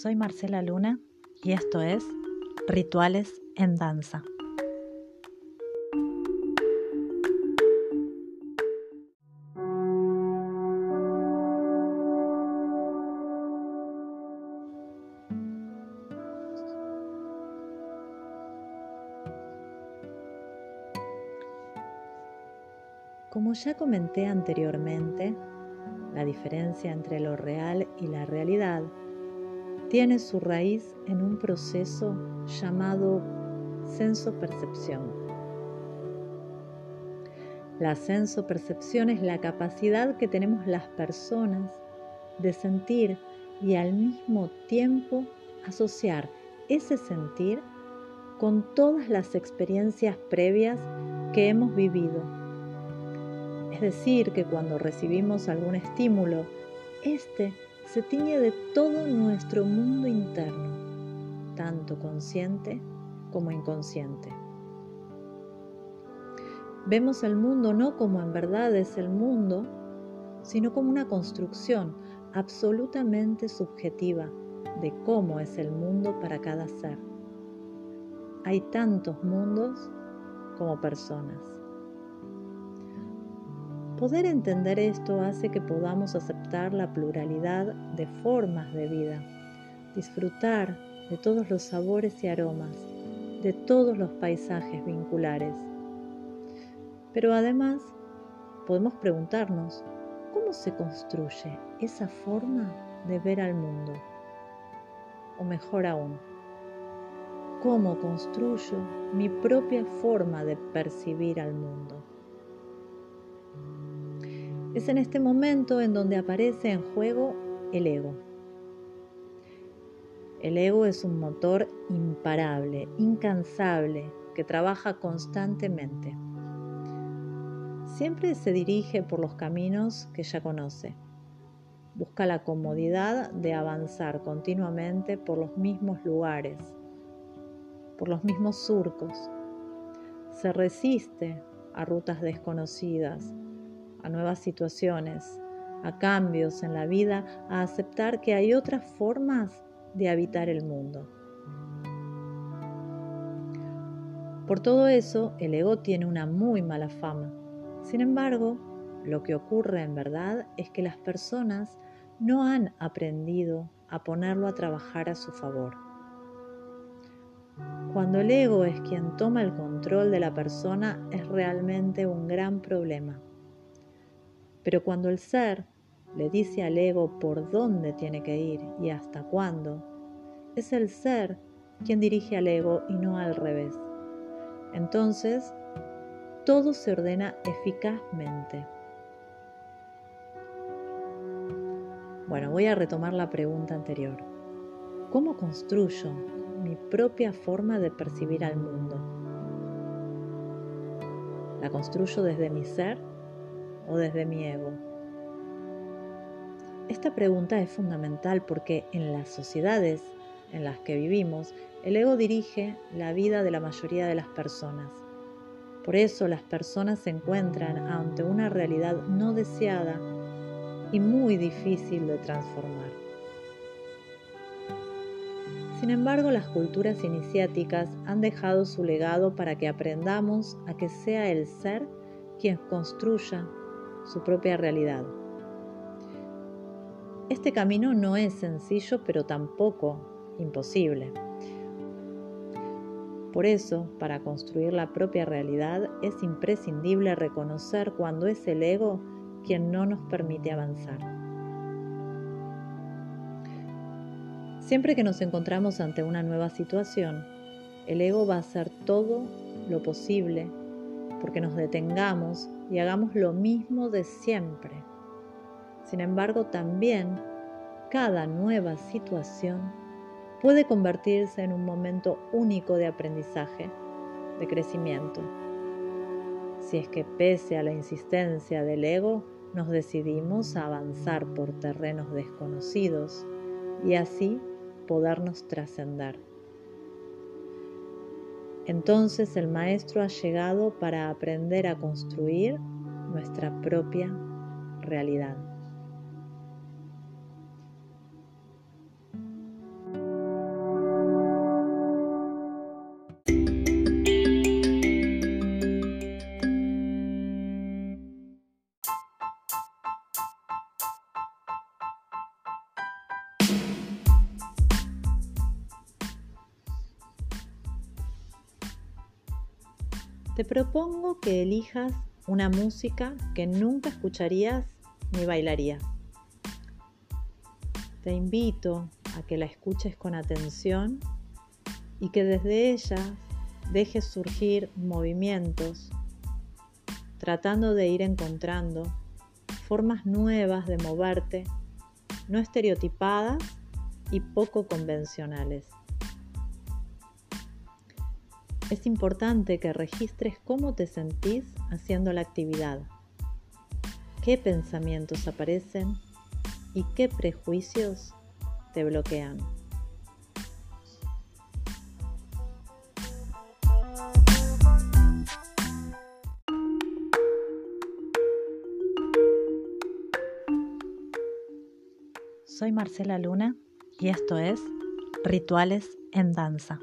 soy Marcela Luna y esto es Rituales en Danza. Como ya comenté anteriormente, la diferencia entre lo real y la realidad tiene su raíz en un proceso llamado senso-percepción. La senso-percepción es la capacidad que tenemos las personas de sentir y al mismo tiempo asociar ese sentir con todas las experiencias previas que hemos vivido es decir, que cuando recibimos algún estímulo, éste se tiñe de todo nuestro mundo interno, tanto consciente como inconsciente. Vemos el mundo no como en verdad es el mundo, sino como una construcción absolutamente subjetiva de cómo es el mundo para cada ser. Hay tantos mundos como personas. Poder entender esto hace que podamos aceptar la pluralidad de formas de vida, disfrutar de todos los sabores y aromas, de todos los paisajes vinculares. Pero además podemos preguntarnos, ¿cómo se construye esa forma de ver al mundo? O mejor aún, ¿cómo construyo mi propia forma de percibir al mundo? Es en este momento en donde aparece en juego el ego. El ego es un motor imparable, incansable, que trabaja constantemente. Siempre se dirige por los caminos que ya conoce. Busca la comodidad de avanzar continuamente por los mismos lugares, por los mismos surcos. Se resiste a rutas desconocidas, a nuevas situaciones, a cambios en la vida, a aceptar que hay otras formas de habitar el mundo. Por todo eso, el ego tiene una muy mala fama. Sin embargo, lo que ocurre en verdad es que las personas no han aprendido a ponerlo a trabajar a su favor. Cuando el ego es quien toma el control de la persona es realmente un gran problema. Pero cuando el ser le dice al ego por dónde tiene que ir y hasta cuándo, es el ser quien dirige al ego y no al revés. Entonces, todo se ordena eficazmente. Bueno, voy a retomar la pregunta anterior. ¿Cómo construyo mi propia forma de percibir al mundo? ¿La construyo desde mi ser o desde mi ego? Esta pregunta es fundamental porque en las sociedades en las que vivimos, el ego dirige la vida de la mayoría de las personas. Por eso las personas se encuentran ante una realidad no deseada y muy difícil de transformar. Sin embargo, las culturas iniciáticas han dejado su legado para que aprendamos a que sea el ser quien construya su propia realidad. Este camino no es sencillo, pero tampoco imposible. Por eso, para construir la propia realidad es imprescindible reconocer cuando es el ego quien no nos permite avanzar. Siempre que nos encontramos ante una nueva situación, el ego va a hacer todo lo posible porque nos detengamos y hagamos lo mismo de siempre. Sin embargo, también cada nueva situación puede convertirse en un momento único de aprendizaje, de crecimiento. Si es que pese a la insistencia del ego, nos decidimos a avanzar por terrenos desconocidos y así podernos trascender. Entonces el Maestro ha llegado para aprender a construir nuestra propia realidad. Te propongo que elijas una música que nunca escucharías ni bailarías. Te invito a que la escuches con atención y que desde ella dejes surgir movimientos, tratando de ir encontrando formas nuevas de moverte, no estereotipadas y poco convencionales. Es importante que registres cómo te sentís haciendo la actividad, qué pensamientos aparecen y qué prejuicios te bloquean. Soy Marcela Luna y esto es Rituales en Danza.